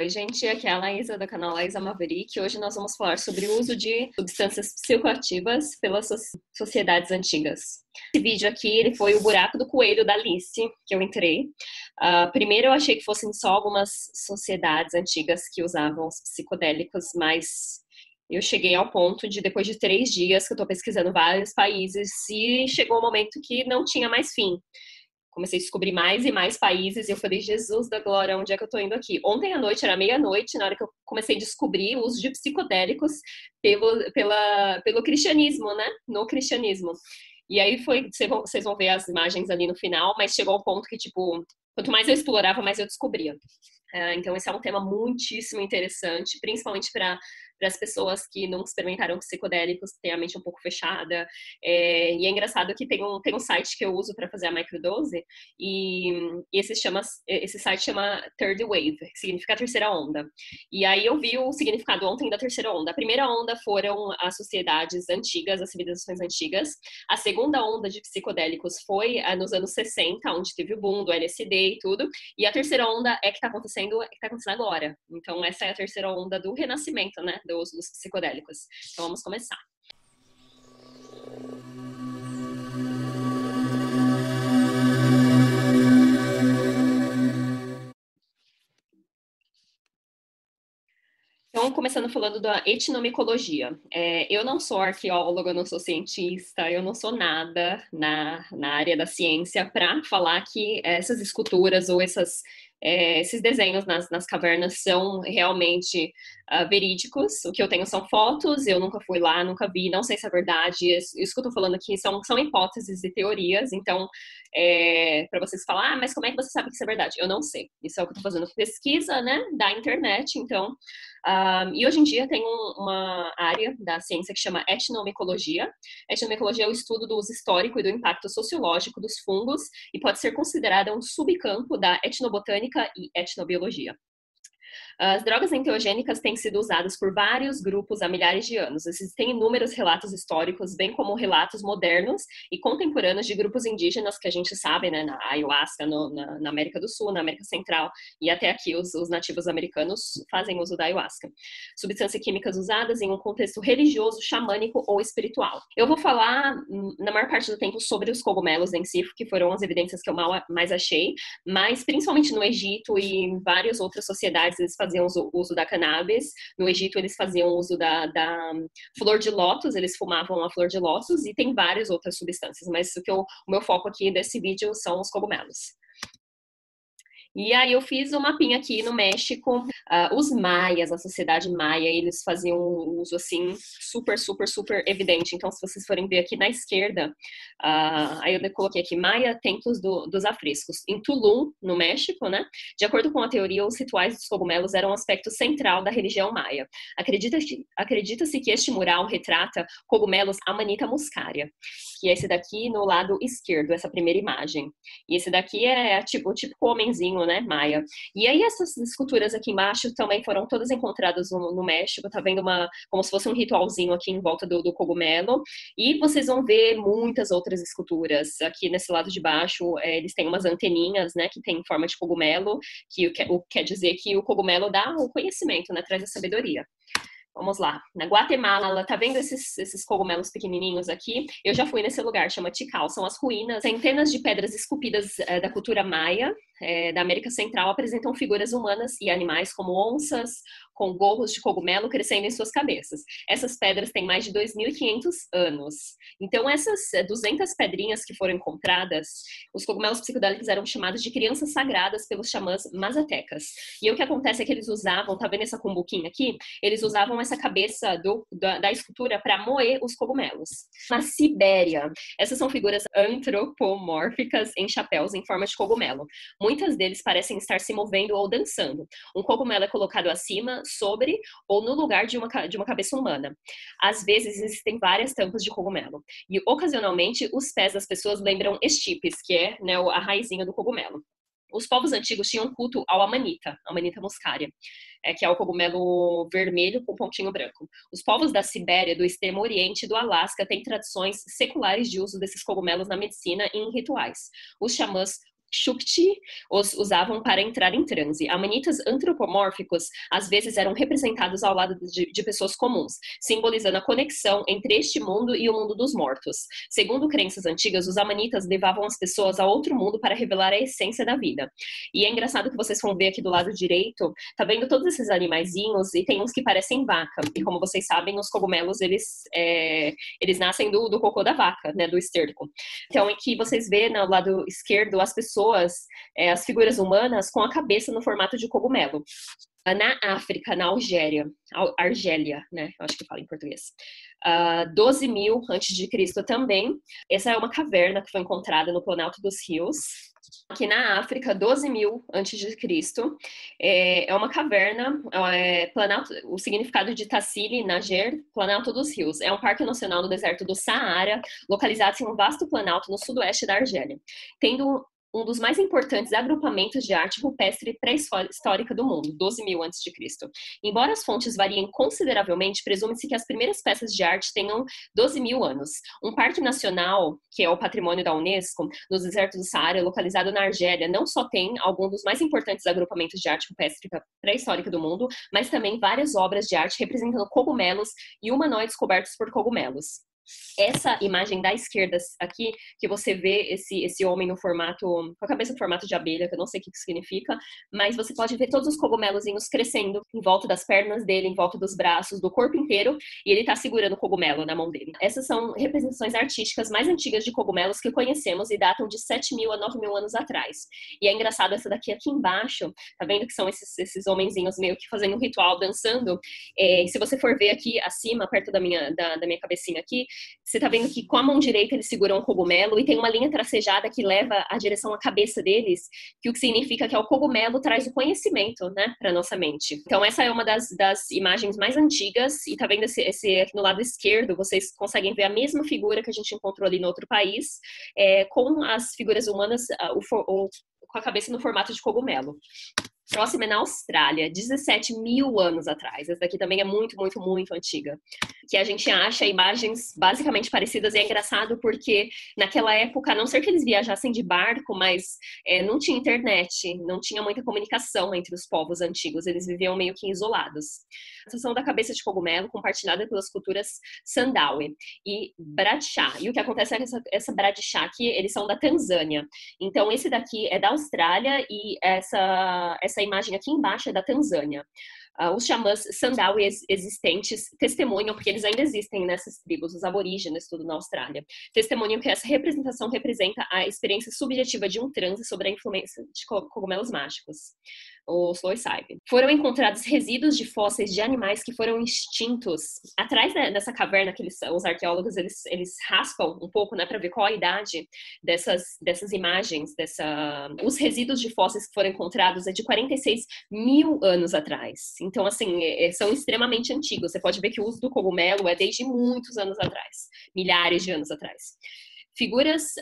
Oi, gente, aqui é a Laísa do canal Laísa Maverick. Hoje nós vamos falar sobre o uso de substâncias psicoativas pelas sociedades antigas. Esse vídeo aqui ele foi o buraco do coelho da Alice que eu entrei. Uh, primeiro eu achei que fossem só algumas sociedades antigas que usavam os psicodélicos, mas eu cheguei ao ponto de, depois de três dias que eu estou pesquisando vários países, e chegou um momento que não tinha mais fim comecei a descobrir mais e mais países e eu falei, Jesus da glória, onde é que eu tô indo aqui? Ontem à noite, era meia-noite, na hora que eu comecei a descobrir o uso de psicodélicos pelo, pela, pelo cristianismo, né? No cristianismo. E aí foi, vocês vão ver as imagens ali no final, mas chegou ao ponto que, tipo, quanto mais eu explorava, mais eu descobria. É, então, esse é um tema muitíssimo interessante, principalmente para para as pessoas que não experimentaram psicodélicos, que têm a mente um pouco fechada. É, e é engraçado que tem um, tem um site que eu uso para fazer a microdose, e, e esse, chama, esse site chama Third Wave, que significa terceira onda. E aí eu vi o significado ontem da terceira onda. A primeira onda foram as sociedades antigas, as civilizações antigas. A segunda onda de psicodélicos foi ah, nos anos 60, onde teve o boom do LSD e tudo. E a terceira onda é que está acontecendo, é que está acontecendo agora. Então essa é a terceira onda do renascimento, né? do uso dos psicodélicos. Então vamos começar. Então, começando falando da etnomicologia. É, eu não sou arqueóloga, não sou cientista, eu não sou nada na, na área da ciência para falar que essas esculturas ou essas é, esses desenhos nas, nas, cavernas são realmente uh, verídicos. O que eu tenho são fotos, eu nunca fui lá, nunca vi, não sei se é verdade. Isso, que eu tô falando aqui são, são hipóteses e teorias, então, é, para vocês falar, ah, mas como é que você sabe que isso é verdade? Eu não sei. Isso é o que eu tô fazendo pesquisa, né, da internet, então. Um, e hoje em dia tem um, uma área da ciência que chama etnomicologia. Etnomicologia é o estudo do uso histórico e do impacto sociológico dos fungos e pode ser considerada um subcampo da etnobotânica e etnobiologia. As drogas enteogênicas têm sido usadas por vários grupos há milhares de anos. Existem inúmeros relatos históricos, bem como relatos modernos e contemporâneos de grupos indígenas que a gente sabe, né, na ayahuasca, no, na, na, América do Sul, na América Central e até aqui os, os nativos americanos fazem uso da ayahuasca. Substâncias químicas usadas em um contexto religioso, xamânico ou espiritual. Eu vou falar, hum, na maior parte do tempo, sobre os cogumelos em si, que foram as evidências que eu mais achei, mas principalmente no Egito e em várias outras sociedades faziam uso, uso da cannabis. No Egito, eles faziam uso da, da, flor de lótus, eles fumavam a flor de lótus e tem várias outras substâncias, mas o, que eu, o meu foco aqui desse vídeo são os cogumelos. E aí eu fiz um mapinha aqui no México. Uh, os maias, a sociedade maia, eles faziam um uso assim super, super, super evidente. Então, se vocês forem ver aqui na esquerda, uh, aí eu coloquei aqui Maia, templos do, dos afrescos. Em Tulum, no México, né? De acordo com a teoria, os rituais dos cogumelos eram um aspecto central da religião maia. Acredita-se acredita que este mural retrata cogumelos Amanita muscaria, que é esse daqui no lado esquerdo, essa primeira imagem. E esse daqui é tipo o típico homenzinho né, maia. E aí essas esculturas aqui embaixo também foram todas encontradas no, no México, tá vendo uma, como se fosse um ritualzinho aqui em volta do, do cogumelo. E vocês vão ver muitas outras esculturas. Aqui nesse lado de baixo, é, eles têm umas anteninhas, né, que tem forma de cogumelo, que o, quer dizer que o cogumelo dá o conhecimento, né, traz a sabedoria. Vamos lá. Na Guatemala, tá vendo esses, esses cogumelos pequenininhos aqui? Eu já fui nesse lugar, chama Tikal. São as ruínas, centenas de pedras esculpidas é, da cultura maia, é, da América Central, apresentam figuras humanas e animais como onças, com gorros de cogumelo crescendo em suas cabeças. Essas pedras têm mais de 2.500 anos. Então, essas 200 eh, pedrinhas que foram encontradas, os cogumelos psicodélicos eram chamados de crianças sagradas pelos xamãs mazatecas. E o que acontece é que eles usavam, tá vendo essa cumbuquinha aqui? Eles usavam essa cabeça do, da, da escultura para moer os cogumelos. Na Sibéria, essas são figuras antropomórficas em chapéus em forma de cogumelo. Muitas deles parecem estar se movendo ou dançando. Um cogumelo é colocado acima, sobre ou no lugar de uma, de uma cabeça humana. Às vezes existem várias tampas de cogumelo. E ocasionalmente os pés das pessoas lembram estipes, que é né, a raizinha do cogumelo. Os povos antigos tinham culto ao amanita, amanita muscaria, é, que é o cogumelo vermelho com pontinho branco. Os povos da Sibéria, do extremo oriente e do Alasca têm tradições seculares de uso desses cogumelos na medicina e em rituais. Os xamãs Shukti os usavam para entrar em transe. Amanitas antropomórficos às vezes eram representados ao lado de, de, pessoas comuns, simbolizando a conexão entre este mundo e o mundo dos mortos. Segundo crenças antigas, os amanitas levavam as pessoas a outro mundo para revelar a essência da vida. E é engraçado que vocês vão ver aqui do lado direito, tá vendo todos esses animaizinhos e tem uns que parecem vaca. E como vocês sabem, os cogumelos eles é, eles nascem do, do cocô da vaca, né, do esterco. Então, aqui vocês vê no lado esquerdo as pessoas, é, as figuras humanas com a cabeça no formato de cogumelo. Na África, na Algéria, Argélia, né? Acho que fala em português. Uh, 12 mil antes de Cristo também. Essa é uma caverna que foi encontrada no Planalto dos Rios, Aqui na África, 12 mil antes de Cristo, é, é uma caverna, é, Planalto, o significado de Tassili, Nager, Planalto dos Rios. É um parque nacional no deserto do Saara, localizado em um vasto planalto no sudoeste da Argélia, tendo um dos mais importantes agrupamentos de arte rupestre pré-histórica do mundo, 12 mil a.C. Embora as fontes variem consideravelmente, presume-se que as primeiras peças de arte tenham 12 mil anos. Um parque nacional, que é o patrimônio da Unesco, no deserto do Saara, localizado na Argélia, não só tem algum dos mais importantes agrupamentos de arte rupestre pré-histórica do mundo, mas também várias obras de arte representando cogumelos e humanoides cobertos por cogumelos essa imagem da esquerda aqui, que você vê esse, esse homem no formato, com a cabeça no formato de abelha, que eu não sei o que significa, mas você pode ver todos os cogumelozinhos crescendo em volta das pernas dele, em volta dos braços, do corpo inteiro, e ele está segurando o cogumelo na mão dele. Essas são representações artísticas mais antigas de cogumelos que conhecemos e datam de 7 mil a 9 mil anos atrás. E é engraçado essa daqui aqui embaixo, tá vendo que são esses, esses homenzinhos meio que fazendo um ritual, dançando. É, se você for ver aqui acima, perto da minha, da, da minha cabecinha aqui, você tá vendo que com a mão direita eles seguram um cogumelo e tem uma linha tracejada que leva a direção à cabeça deles, que o que significa que é o cogumelo traz o conhecimento, né, para nossa mente. Então essa é uma das, das imagens mais antigas e tá vendo esse, esse aqui no lado esquerdo, vocês conseguem ver a mesma figura que a gente encontrou ali no outro país, é, com as figuras humanas, o, o, com a cabeça no formato de cogumelo. Próxima é na Austrália, 17 mil anos atrás. Essa daqui também é muito, muito, muito antiga. Que a gente acha imagens basicamente parecidas e é engraçado porque naquela época, a não ser que eles viajassem de barco, mas é, não tinha internet, não tinha muita comunicação entre os povos antigos, eles viviam meio que isolados. A sensação da cabeça de cogumelo compartilhada pelas culturas Sandawe e Bradshaw. E o que acontece é que essa, essa aqui, eles são da Tanzânia. Então, esse daqui é da Austrália e essa, essa essa imagem aqui embaixo é da Tanzânia. Uh, os xamãs Sandawe existentes testemunham, porque eles ainda existem nessas tribos, os aborígenes, tudo na Austrália, testemunham que essa representação representa a experiência subjetiva de um transe sobre a influência de cogumelos mágicos o psilocybin. Foram encontrados resíduos de fósseis de animais que foram extintos. Atrás dessa caverna que eles, os arqueólogos eles, eles raspam um pouco, né, para ver qual a idade dessas, dessas imagens, dessa, os resíduos de fósseis que foram encontrados é de 46 mil anos atrás. Então, assim, é, é, são extremamente antigos. Você pode ver que o uso do cogumelo é desde muitos anos atrás, milhares de anos atrás. Figuras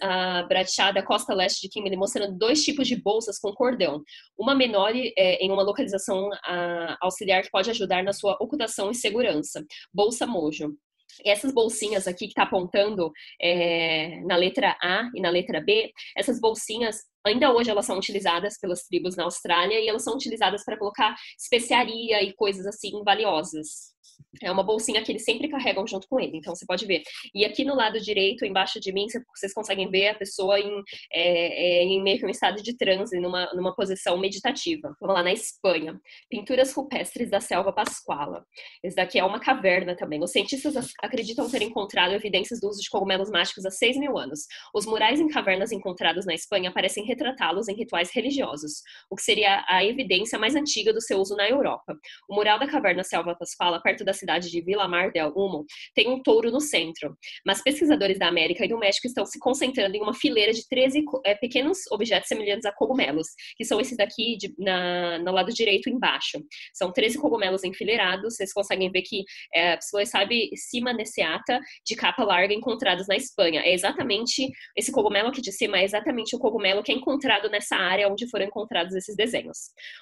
Bradshaw da costa leste de Kimberley mostrando dois tipos de bolsas com cordão. Uma menor é, em uma localização uh, auxiliar que pode ajudar na sua ocultação e segurança. Bolsa Mojo. Essas bolsinhas aqui que está apontando é, na letra A e na letra B, essas bolsinhas ainda hoje elas são utilizadas pelas tribos na Austrália e elas são utilizadas para colocar especiaria e coisas assim valiosas. É uma bolsinha que eles sempre carregam junto com ele, então você pode ver. E aqui no lado direito, embaixo de mim, vocês conseguem ver a pessoa em, é, é, em meio que um estado de transe, numa, numa posição meditativa. Vamos lá, na Espanha. Pinturas rupestres da selva Pascuala. Esse daqui é uma caverna também. Os cientistas acreditam ter encontrado evidências do uso de cogumelos mágicos há 6 mil anos. Os murais em cavernas encontrados na Espanha parecem retratá-los em rituais religiosos, o que seria a evidência mais antiga do seu uso na Europa. O mural da caverna selva Pascuala, perto da cidade de Vila Mar del Humo, tem um touro no centro. Mas pesquisadores da América e do México estão se concentrando em uma fileira de 13 é, pequenos objetos semelhantes a cogumelos, que são esses daqui de, na, no lado direito embaixo. São 13 cogumelos enfileirados, vocês conseguem ver que é, sabe cima neceata de capa larga encontrados na Espanha. É exatamente, esse cogumelo aqui de cima é exatamente o cogumelo que é encontrado nessa área onde foram encontrados esses desenhos.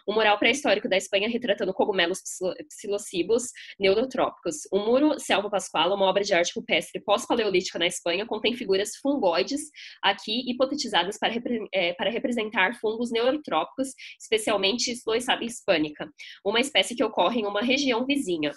O mural pré-histórico da Espanha retratando cogumelos psilocibos neurotrópicos. O muro Selva Pascual, uma obra de arte rupestre pós-paleolítica na Espanha, contém figuras fungoides aqui hipotetizadas para, repre é, para representar fungos neurotrópicos, especialmente Sloisaba hispânica, uma espécie que ocorre em uma região vizinha.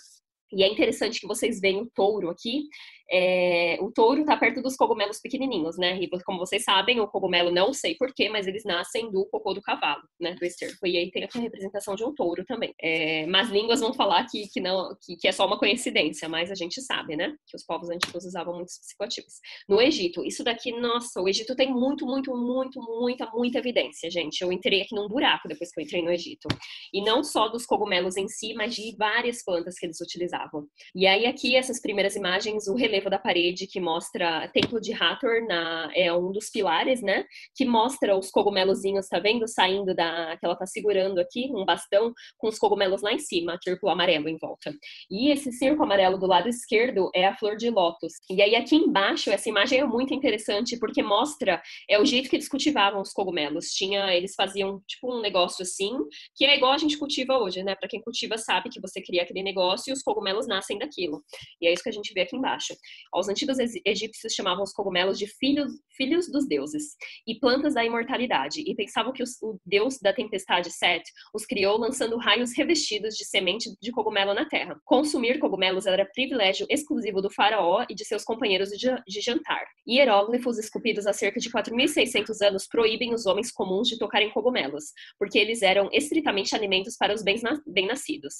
E é interessante que vocês veem o touro aqui, é, o touro está perto dos cogumelos pequenininhos, né? E como vocês sabem, o cogumelo não sei porquê, mas eles nascem do cocô do cavalo, né? Do esterco. E aí tem a representação de um touro também. É, mas línguas vão falar que, que não, que, que, é só uma coincidência, mas a gente sabe, né? Que os povos antigos usavam muitos psicoativos. No Egito, isso daqui, nossa, o Egito tem muito, muito, muito, muita, muita evidência, gente. Eu entrei aqui num buraco depois que eu entrei no Egito. E não só dos cogumelos em si, mas de várias plantas que eles utilizavam. E aí aqui essas primeiras imagens, o relevo da parede que mostra Templo de Hathor, na, é um dos pilares, né? Que mostra os cogumelozinhos, tá vendo? Saindo da. que ela tá segurando aqui, um bastão com os cogumelos lá em cima, círculo amarelo em volta. E esse círculo amarelo do lado esquerdo é a flor de lótus. E aí aqui embaixo, essa imagem é muito interessante porque mostra é o jeito que eles cultivavam os cogumelos. Tinha, eles faziam tipo um negócio assim, que é igual a gente cultiva hoje, né? Para quem cultiva sabe que você cria aquele negócio e os cogumelos nascem daquilo. E é isso que a gente vê aqui embaixo. Os antigos egípcios chamavam os cogumelos de filhos, filhos dos deuses e plantas da imortalidade, e pensavam que os, o deus da tempestade Set os criou lançando raios revestidos de semente de cogumelo na terra. Consumir cogumelos era privilégio exclusivo do faraó e de seus companheiros de, de jantar. Hieróglifos esculpidos há cerca de 4.600 anos proíbem os homens comuns de tocarem cogumelos, porque eles eram estritamente alimentos para os bem-nascidos.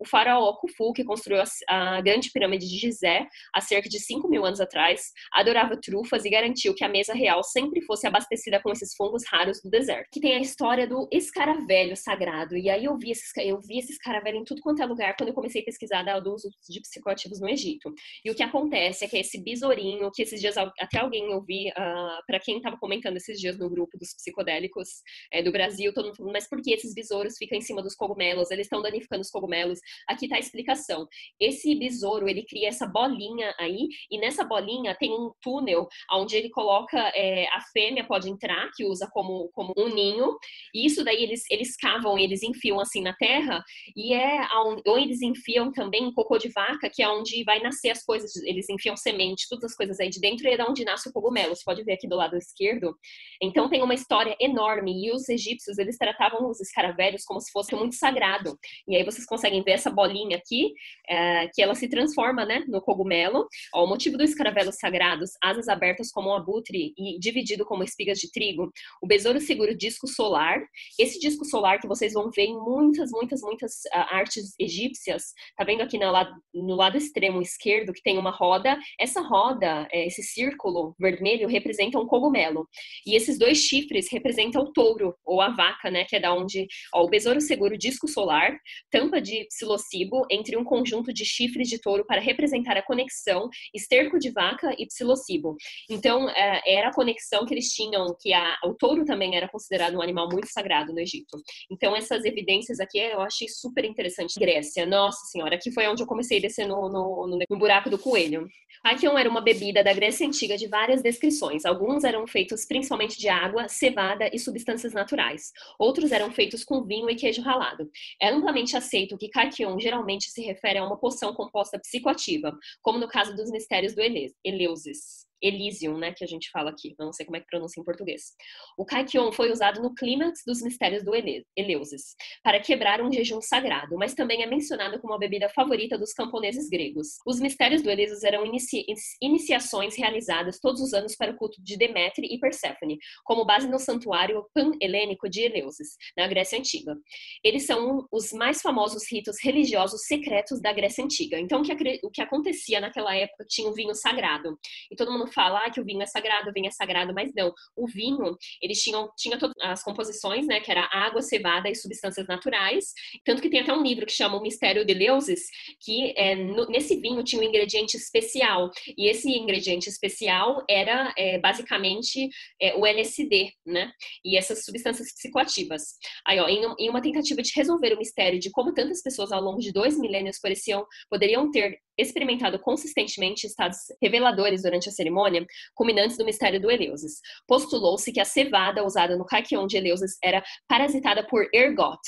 O faraó Khufu, que construiu a, grande pirâmide de Gizé há cerca de 5 mil anos atrás, adorava trufas e garantiu que a mesa real sempre fosse abastecida com esses fungos raros do deserto. Que tem a história do escaravelho sagrado. E aí eu vi esses, eu vi esse escaravelho em tudo quanto é lugar quando eu comecei a pesquisar do uso de psicoativos no Egito. E o que acontece é que esse besourinho, que esses dias até alguém eu uh, ah, para quem estava comentando esses dias no grupo dos psicodélicos é, do Brasil, todo mundo falando, mas por que esses besouros ficam em cima dos cogumelos? Eles estão danificando os cogumelos. Aqui está a explicação. Esse besouro, ele cria essa bolinha aí e nessa bolinha tem um túnel onde ele coloca é, a fêmea pode entrar, que usa como, como um ninho, e isso daí eles, eles cavam, eles enfiam assim na terra, e é onde, ou eles enfiam também cocô de vaca, que é onde vai nascer as coisas, eles enfiam semente, todas as coisas aí de dentro, e é da onde nasce o cogumelo, você pode ver aqui do lado esquerdo. Então tem uma história enorme, e os egípcios, eles tratavam os escaravelhos como se fosse muito sagrado, e aí vocês conseguem ver essa bolinha aqui, é, que ela se transforma, né, no cogumelo, Ó, o motivo do escaravelos sagrados, asas abertas como um abutre e dividido como espigas de trigo, o besouro seguro disco solar. Esse disco solar que vocês vão ver em muitas, muitas, muitas uh, artes egípcias, tá vendo aqui no lado, no lado extremo esquerdo que tem uma roda. Essa roda, é, esse círculo vermelho, representa um cogumelo. E esses dois chifres representam o touro, ou a vaca, né, que é da onde ó, o besouro seguro disco solar, tampa de psilocibo entre um conjunto de chifres de touro para representar a conexão esterco de vaca e psilocibo. Então, é, era a conexão que eles tinham, que a, o touro também era considerado um animal muito sagrado no Egito. Então, essas evidências aqui eu achei super interessante. Grécia, nossa senhora, aqui foi onde eu comecei a descer no, no, no buraco do coelho. Akion era uma bebida da Grécia Antiga de várias descrições. Alguns eram feitos principalmente de água, cevada e substâncias naturais. Outros eram feitos com vinho e queijo ralado. É amplamente aceito que Kaikion geralmente se refere a uma poção composta psicoativa, como no caso dos mistérios do Eleusis. Elysium, né, que a gente fala aqui, não sei como é que pronuncia em português. O Kaikion foi usado no clímax dos mistérios do Eleusis, para quebrar um jejum sagrado, mas também é mencionado como a bebida favorita dos camponeses gregos. Os mistérios do Eleusis eram inici iniciações realizadas todos os anos para o culto de Demétre e Perséfone, como base no santuário pan-helênico de Eleusis, na Grécia Antiga. Eles são os mais famosos ritos religiosos secretos da Grécia Antiga. Então, o que, o que acontecia naquela época tinha um vinho sagrado, e todo mundo fala ah, que o vinho é sagrado, o vinho é sagrado, mas não. O vinho, eles tinham tinha todas as composições, né, que era água, cevada e substâncias naturais, tanto que tem até um livro que chama O Mistério de Leuses, que é, no, nesse vinho tinha um ingrediente especial, e esse ingrediente especial era é, basicamente é, o LSD, né, e essas substâncias psicoativas. Aí, ó, em, em uma tentativa de resolver o mistério de como tantas pessoas ao longo de dois milênios pareciam, poderiam ter experimentado consistentemente estados reveladores durante a cerimônia, culminantes do mistério do Eleusis. Postulou-se que a cevada usada no caquion de Eleusis era parasitada por ergot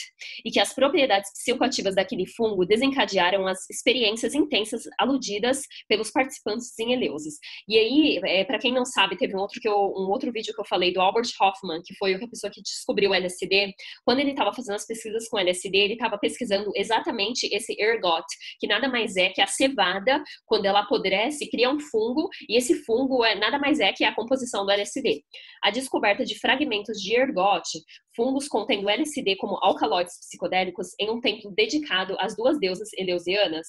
e que as propriedades psicoativas daquele fungo desencadearam as experiências intensas aludidas pelos participantes em Eleusis. E aí, é, para quem não sabe, teve um outro, que eu, um outro vídeo que eu falei do Albert Hoffman, que foi a pessoa que descobriu o LSD. Quando ele estava fazendo as pesquisas com LSD, ele estava pesquisando exatamente esse ergot, que nada mais é que a cevada, quando ela apodrece, cria um fungo, e esse fungo é nada mais é que a composição do LSD. A descoberta de fragmentos de ergot fungos contendo LSD como alcaloides psicodélicos em um templo dedicado às duas deusas eleusianas,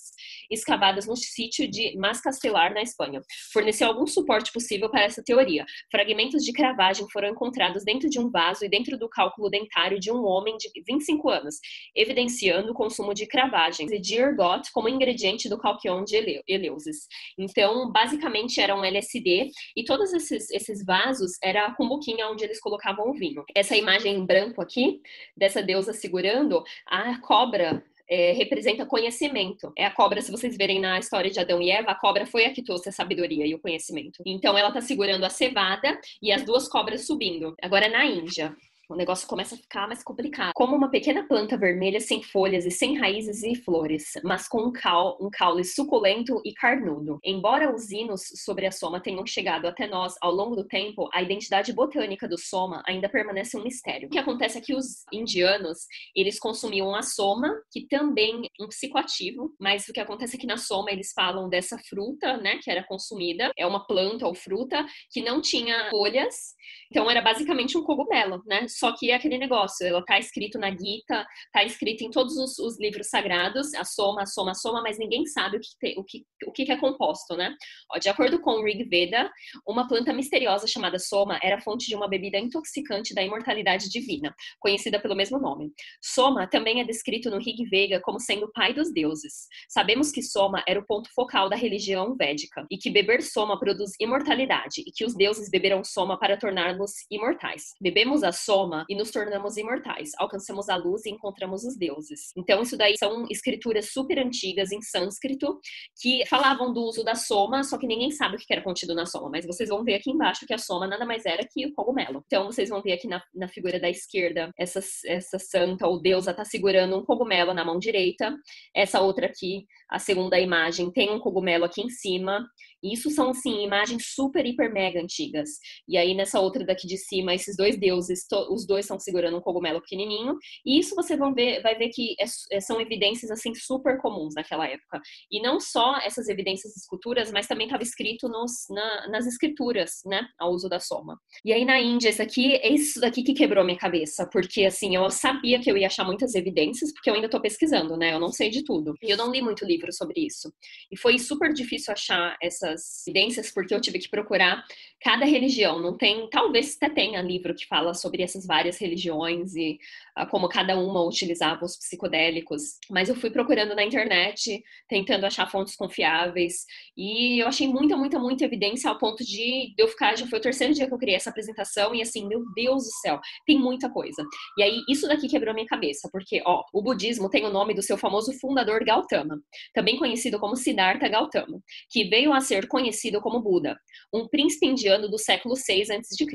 escavadas no sítio de Mascastelar, na Espanha. Forneceu algum suporte possível para essa teoria. Fragmentos de cravagem foram encontrados dentro de um vaso e dentro do cálculo dentário de um homem de 25 anos, evidenciando o consumo de cravagens e de ergot como ingrediente do calquion de Eleusis. Então, basicamente, era um LSD e todos esses, esses vasos era a cumbuquinha onde eles colocavam o vinho. Essa imagem branco aqui, dessa deusa segurando, a cobra é, representa conhecimento. É a cobra, se vocês verem na história de Adão e Eva, a cobra foi a que trouxe a sabedoria e o conhecimento. Então ela está segurando a cevada e as duas cobras subindo. Agora na Índia o negócio começa a ficar mais complicado. Como uma pequena planta vermelha sem folhas e sem raízes e flores, mas com um, cal, um caule suculento e carnudo. Embora os hinos sobre a soma tenham chegado até nós ao longo do tempo, a identidade botânica do soma ainda permanece um mistério. O que acontece é que os indianos, eles consumiam a soma, que também é um psicoativo, mas o que acontece é que na soma eles falam dessa fruta, né, que era consumida, é uma planta ou fruta que não tinha folhas, então era basicamente um cogumelo, né? Só que é aquele negócio, ela tá escrito na Gita, tá escrito em todos os, os livros sagrados, a soma, a soma, a soma, mas ninguém sabe o que, te, o que, o que é composto, né? Ó, de acordo com o Rig Veda, uma planta misteriosa chamada soma era fonte de uma bebida intoxicante da imortalidade divina, conhecida pelo mesmo nome. Soma também é descrito no Rig Veda como sendo o pai dos deuses. Sabemos que soma era o ponto focal da religião védica e que beber soma produz imortalidade e que os deuses beberam soma para torná-los imortais. Bebemos a soma e nos tornamos imortais. Alcançamos a luz e encontramos os deuses. Então, isso daí são escrituras super antigas em sânscrito que falavam do uso da soma, só que ninguém sabe o que era contido na soma. Mas vocês vão ver aqui embaixo que a soma nada mais era que o cogumelo. Então, vocês vão ver aqui na, na figura da esquerda, essa, essa santa ou deusa está segurando um cogumelo na mão direita. Essa outra aqui, a segunda imagem, tem um cogumelo aqui em cima. Isso são, assim, imagens super, hiper, mega antigas. E aí, nessa outra daqui de cima, esses dois deuses, os dois estão segurando um cogumelo pequenininho. E isso você vão ver, vai ver que é, é, são evidências, assim, super comuns naquela época. E não só essas evidências esculturas, mas também estava escrito nos, na, nas escrituras, né, ao uso da soma. E aí, na Índia, isso aqui, é isso daqui que quebrou minha cabeça. Porque, assim, eu sabia que eu ia achar muitas evidências, porque eu ainda estou pesquisando, né? Eu não sei de tudo. E eu não li muito livro sobre isso. E foi super difícil achar essa essas evidências porque eu tive que procurar cada religião. Não tem, talvez até tenha livro que fala sobre essas várias religiões e uh, como cada uma utilizava os psicodélicos. Mas eu fui procurando na internet, tentando achar fontes confiáveis e eu achei muita, muita, muita evidência ao ponto de eu ficar. Já foi o terceiro dia que eu criei essa apresentação e assim, meu Deus do céu, tem muita coisa. E aí isso daqui quebrou minha cabeça porque, ó, o budismo tem o nome do seu famoso fundador Gautama, também conhecido como Siddhartha Gautama, que veio a ser conhecido como Buda, um príncipe indiano do século 6 a.C.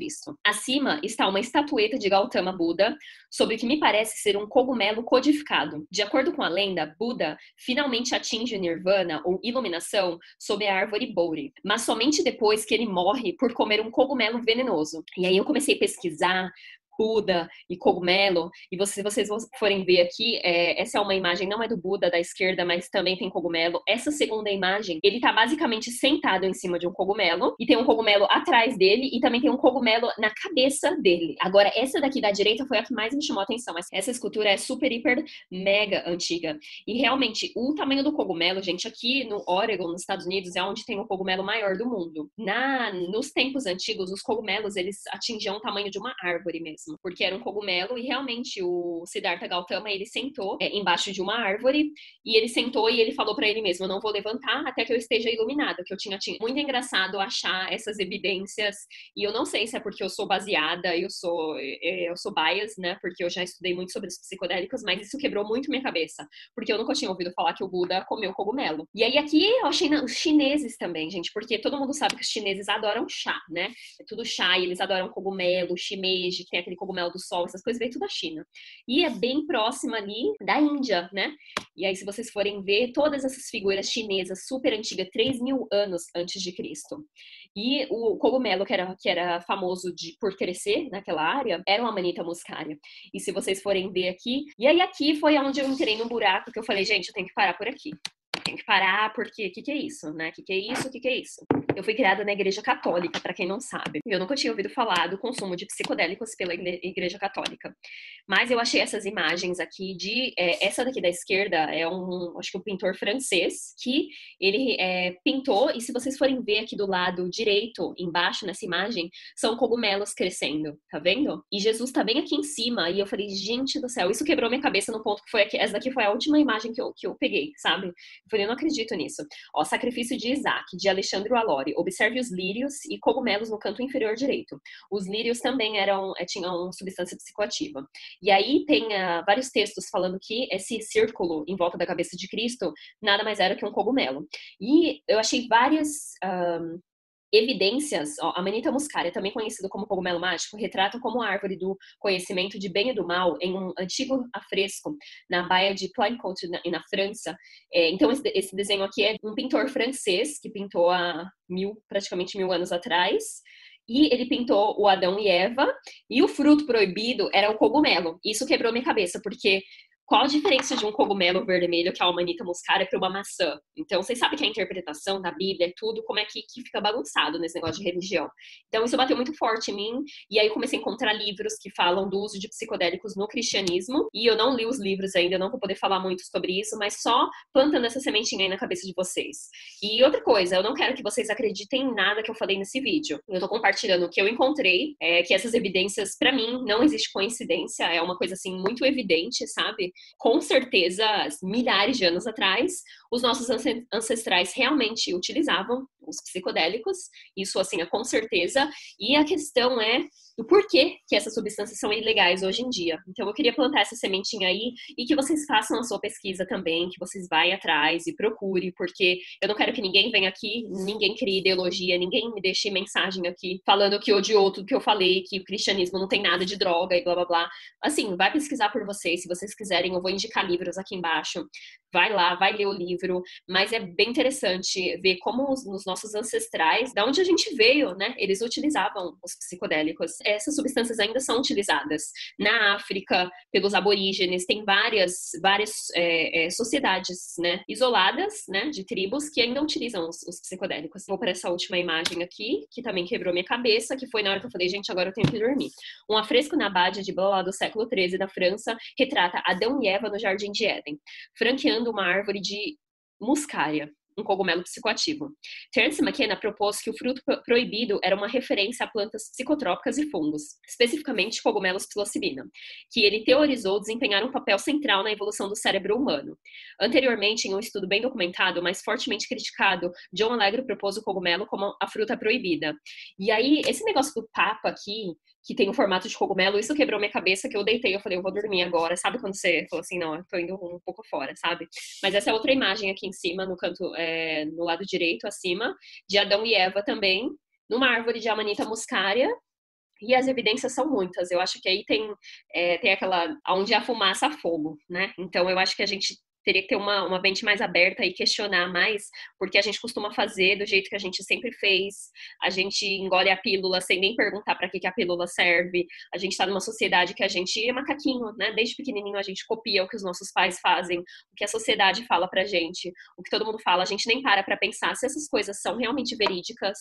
Acima está uma estatueta de Gautama Buda, sobre o que me parece ser um cogumelo codificado. De acordo com a lenda, Buda finalmente atinge o nirvana ou iluminação sob a árvore Bodhi, mas somente depois que ele morre por comer um cogumelo venenoso. E aí eu comecei a pesquisar Buda e cogumelo. E você, se vocês forem ver aqui, é, essa é uma imagem, não é do Buda da esquerda, mas também tem cogumelo. Essa segunda imagem, ele tá basicamente sentado em cima de um cogumelo, e tem um cogumelo atrás dele, e também tem um cogumelo na cabeça dele. Agora, essa daqui da direita foi a que mais me chamou a atenção. Essa escultura é super, hiper, mega antiga. E realmente, o tamanho do cogumelo, gente, aqui no Oregon, nos Estados Unidos, é onde tem o cogumelo maior do mundo. Na, nos tempos antigos, os cogumelos, eles atingiam o tamanho de uma árvore mesmo. Porque era um cogumelo e realmente o Siddhartha Gautama ele sentou é, embaixo de uma árvore e ele sentou e ele falou para ele mesmo: eu não vou levantar até que eu esteja iluminado. Que eu tinha, tinha muito engraçado achar essas evidências e eu não sei se é porque eu sou baseada, eu sou é, eu sou bias, né? Porque eu já estudei muito sobre os psicodélicos, mas isso quebrou muito minha cabeça, porque eu nunca tinha ouvido falar que o Buda comeu cogumelo. E aí aqui eu achei os chineses também, gente, porque todo mundo sabe que os chineses adoram chá, né? É tudo chá e eles adoram cogumelo, shimeji, que tem aquele cogumelo do sol, essas coisas vem tudo da China. E é bem próxima ali da Índia, né? E aí, se vocês forem ver, todas essas figuras chinesas super antigas, 3 mil anos antes de Cristo. E o cogumelo, que era, que era famoso de, por crescer naquela área, era uma manita muscária. E se vocês forem ver aqui, e aí aqui foi onde eu entrei no buraco que eu falei, gente, eu tenho que parar por aqui tem que parar, porque o que, que, é isso, né? O que, que, é isso? O que, que, é isso? Eu fui criada na Igreja Católica, para quem não sabe. Eu nunca tinha ouvido falar do consumo de psicodélicos pela Igreja Católica. Mas eu achei essas imagens aqui de. É, essa daqui da esquerda é um, acho que um pintor francês, que ele é, pintou, e se vocês forem ver aqui do lado direito, embaixo nessa imagem, são cogumelos crescendo, tá vendo? E Jesus tá bem aqui em cima, e eu falei, gente do céu, isso quebrou minha cabeça no ponto que foi aqui. Essa daqui foi a última imagem que eu, que eu peguei, sabe? Eu falei, eu não acredito nisso. Ó, sacrifício de Isaac, de Alexandre Alori. Observe os lírios e cogumelos no canto inferior direito. Os lírios também eram, eh, tinham substância psicoativa. E aí tem uh, vários textos falando que esse círculo em volta da cabeça de Cristo nada mais era que um cogumelo. E eu achei várias um, evidências, ó, a manita muscaria, também conhecido como cogumelo mágico, retrata como a árvore do conhecimento de bem e do mal em um antigo afresco na baía de Plaincourt, na, na França. É, então, esse, esse, desenho aqui é um pintor francês que pintou há mil, praticamente mil anos atrás. E ele pintou o Adão e Eva, e o fruto proibido era o cogumelo. Isso quebrou minha cabeça, porque qual a diferença de um cogumelo vermelho, que é a manita muscaria, para uma maçã? Então, vocês sabem que a interpretação da Bíblia, tudo, como é que, que fica bagunçado nesse negócio de religião. Então, isso bateu muito forte em mim, e aí comecei a encontrar livros que falam do uso de psicodélicos no cristianismo, e eu não li os livros ainda, não vou poder falar muito sobre isso, mas só plantando essa sementinha aí na cabeça de vocês. E outra coisa, eu não quero que vocês acreditem em nada que eu falei nesse vídeo. Eu tô compartilhando o que eu encontrei, é, que essas evidências, para mim, não existe coincidência, é uma coisa, assim, muito evidente, sabe? Com certeza, milhares de anos atrás, os nossos ancestrais realmente utilizavam os psicodélicos, isso assim, é com certeza, e a questão é do porquê que essas substâncias são ilegais hoje em dia. Então eu queria plantar essa sementinha aí e que vocês façam a sua pesquisa também, que vocês vão atrás e procure, porque eu não quero que ninguém venha aqui, ninguém crie ideologia, ninguém me deixe mensagem aqui falando que odiou tudo que eu falei, que o cristianismo não tem nada de droga e blá blá blá. Assim, vai pesquisar por vocês, se vocês quiserem, eu vou indicar livros aqui embaixo. Vai lá, vai ler o livro, mas é bem interessante ver como os, nos nossos ancestrais, da onde a gente veio, né, eles utilizavam os psicodélicos essas substâncias ainda são utilizadas. Na África, pelos aborígenes, tem várias, várias é, é, sociedades né, isoladas né, de tribos que ainda utilizam os, os psicodélicos. Vou para essa última imagem aqui, que também quebrou minha cabeça, que foi na hora que eu falei, gente, agora eu tenho que dormir. Um afresco na Abade de Blois do século XIII da França retrata Adão e Eva no Jardim de Éden, franqueando uma árvore de muscária um cogumelo psicoativo. Terence McKenna propôs que o fruto proibido era uma referência a plantas psicotrópicas e fungos, especificamente cogumelos psilocibina, que ele teorizou desempenhar um papel central na evolução do cérebro humano. Anteriormente, em um estudo bem documentado, mas fortemente criticado, John Allegro propôs o cogumelo como a fruta proibida. E aí, esse negócio do Papa aqui, que tem o formato de cogumelo, isso quebrou minha cabeça, que eu deitei, eu falei, eu vou dormir agora. Sabe quando você falou assim, não, eu tô indo um pouco fora, sabe? Mas essa é outra imagem aqui em cima, no canto, é, no lado direito, acima, de Adão e Eva também, numa árvore de Amanita muscaria, e as evidências são muitas. Eu acho que aí tem, é, tem aquela. onde a fumaça, fogo, né? Então eu acho que a gente teria que ter uma, uma mente mais aberta e questionar mais, porque a gente costuma fazer do jeito que a gente sempre fez, a gente engole a pílula sem nem perguntar para que, que a pílula serve, a gente está numa sociedade que a gente é macaquinho, né? Desde pequenininho a gente copia o que os nossos pais fazem, o que a sociedade fala pra gente, o que todo mundo fala, a gente nem para para pensar se essas coisas são realmente verídicas,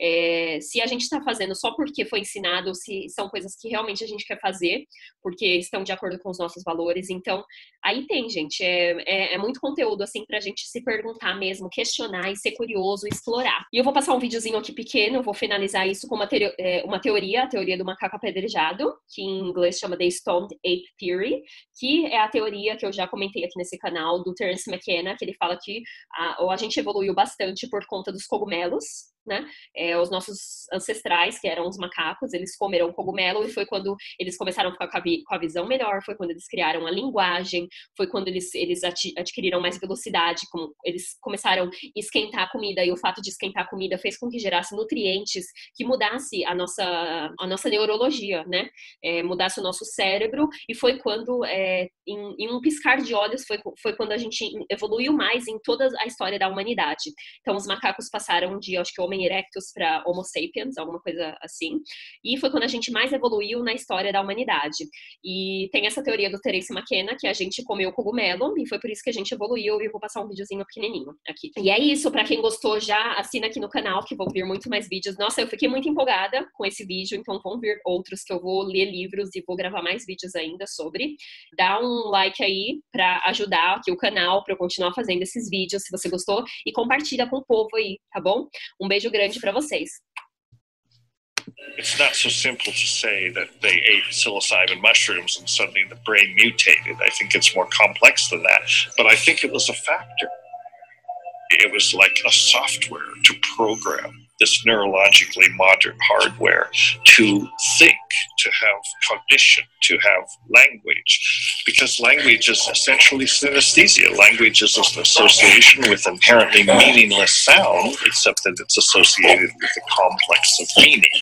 é, se a gente está fazendo só porque foi ensinado, se são coisas que realmente a gente quer fazer, porque estão de acordo com os nossos valores. Então, aí tem, gente, é, é, é muito conteúdo, assim, pra gente se perguntar mesmo, questionar e ser curioso, explorar. E eu vou passar um videozinho aqui pequeno, vou finalizar isso com uma, é, uma teoria, a teoria do macaco apedrejado, que em inglês chama The Stoned Ape Theory, que é a teoria que eu já comentei aqui nesse canal do Terence McKenna, que ele fala que a, a gente evoluiu bastante por conta dos cogumelos, né? É, os nossos ancestrais, que eram os macacos, eles comeram cogumelo e foi quando eles começaram a ficar com a, vi com a visão melhor, foi quando eles criaram a linguagem, foi quando eles, eles adquiriram mais velocidade, como eles começaram a esquentar a comida e o fato de esquentar a comida fez com que gerasse nutrientes, que mudasse a nossa, a nossa neurologia, né? É, mudasse o nosso cérebro e foi quando, é, em, em, um piscar de olhos, foi, foi quando a gente evoluiu mais em toda a história da humanidade. Então, os macacos passaram de, acho que, Homem erectus para Homo sapiens, alguma coisa assim. E foi quando a gente mais evoluiu na história da humanidade. E tem essa teoria do Terence McKenna, que a gente comeu cogumelo, e foi por isso que a gente evoluiu, e eu vou passar um videozinho pequenininho aqui. E é isso, para quem gostou, já assina aqui no canal, que vão vir muito mais vídeos. Nossa, eu fiquei muito empolgada com esse vídeo, então vão vir outros que eu vou ler livros e vou gravar mais vídeos ainda sobre. Dá um like aí para ajudar aqui o canal, para eu continuar fazendo esses vídeos, se você gostou, e compartilha com o povo aí, tá bom? Um beijo grande para vocês. It's not so simple to say that they ate psilocybin mushrooms and suddenly the brain mutated. I think it's more complex than that. But I think it was a factor. It was like a software to program this neurologically modern hardware to think, to have cognition, to have language, because language is essentially synesthesia. Language is an association with inherently meaningless sound, except that it's associated with a complex of meaning.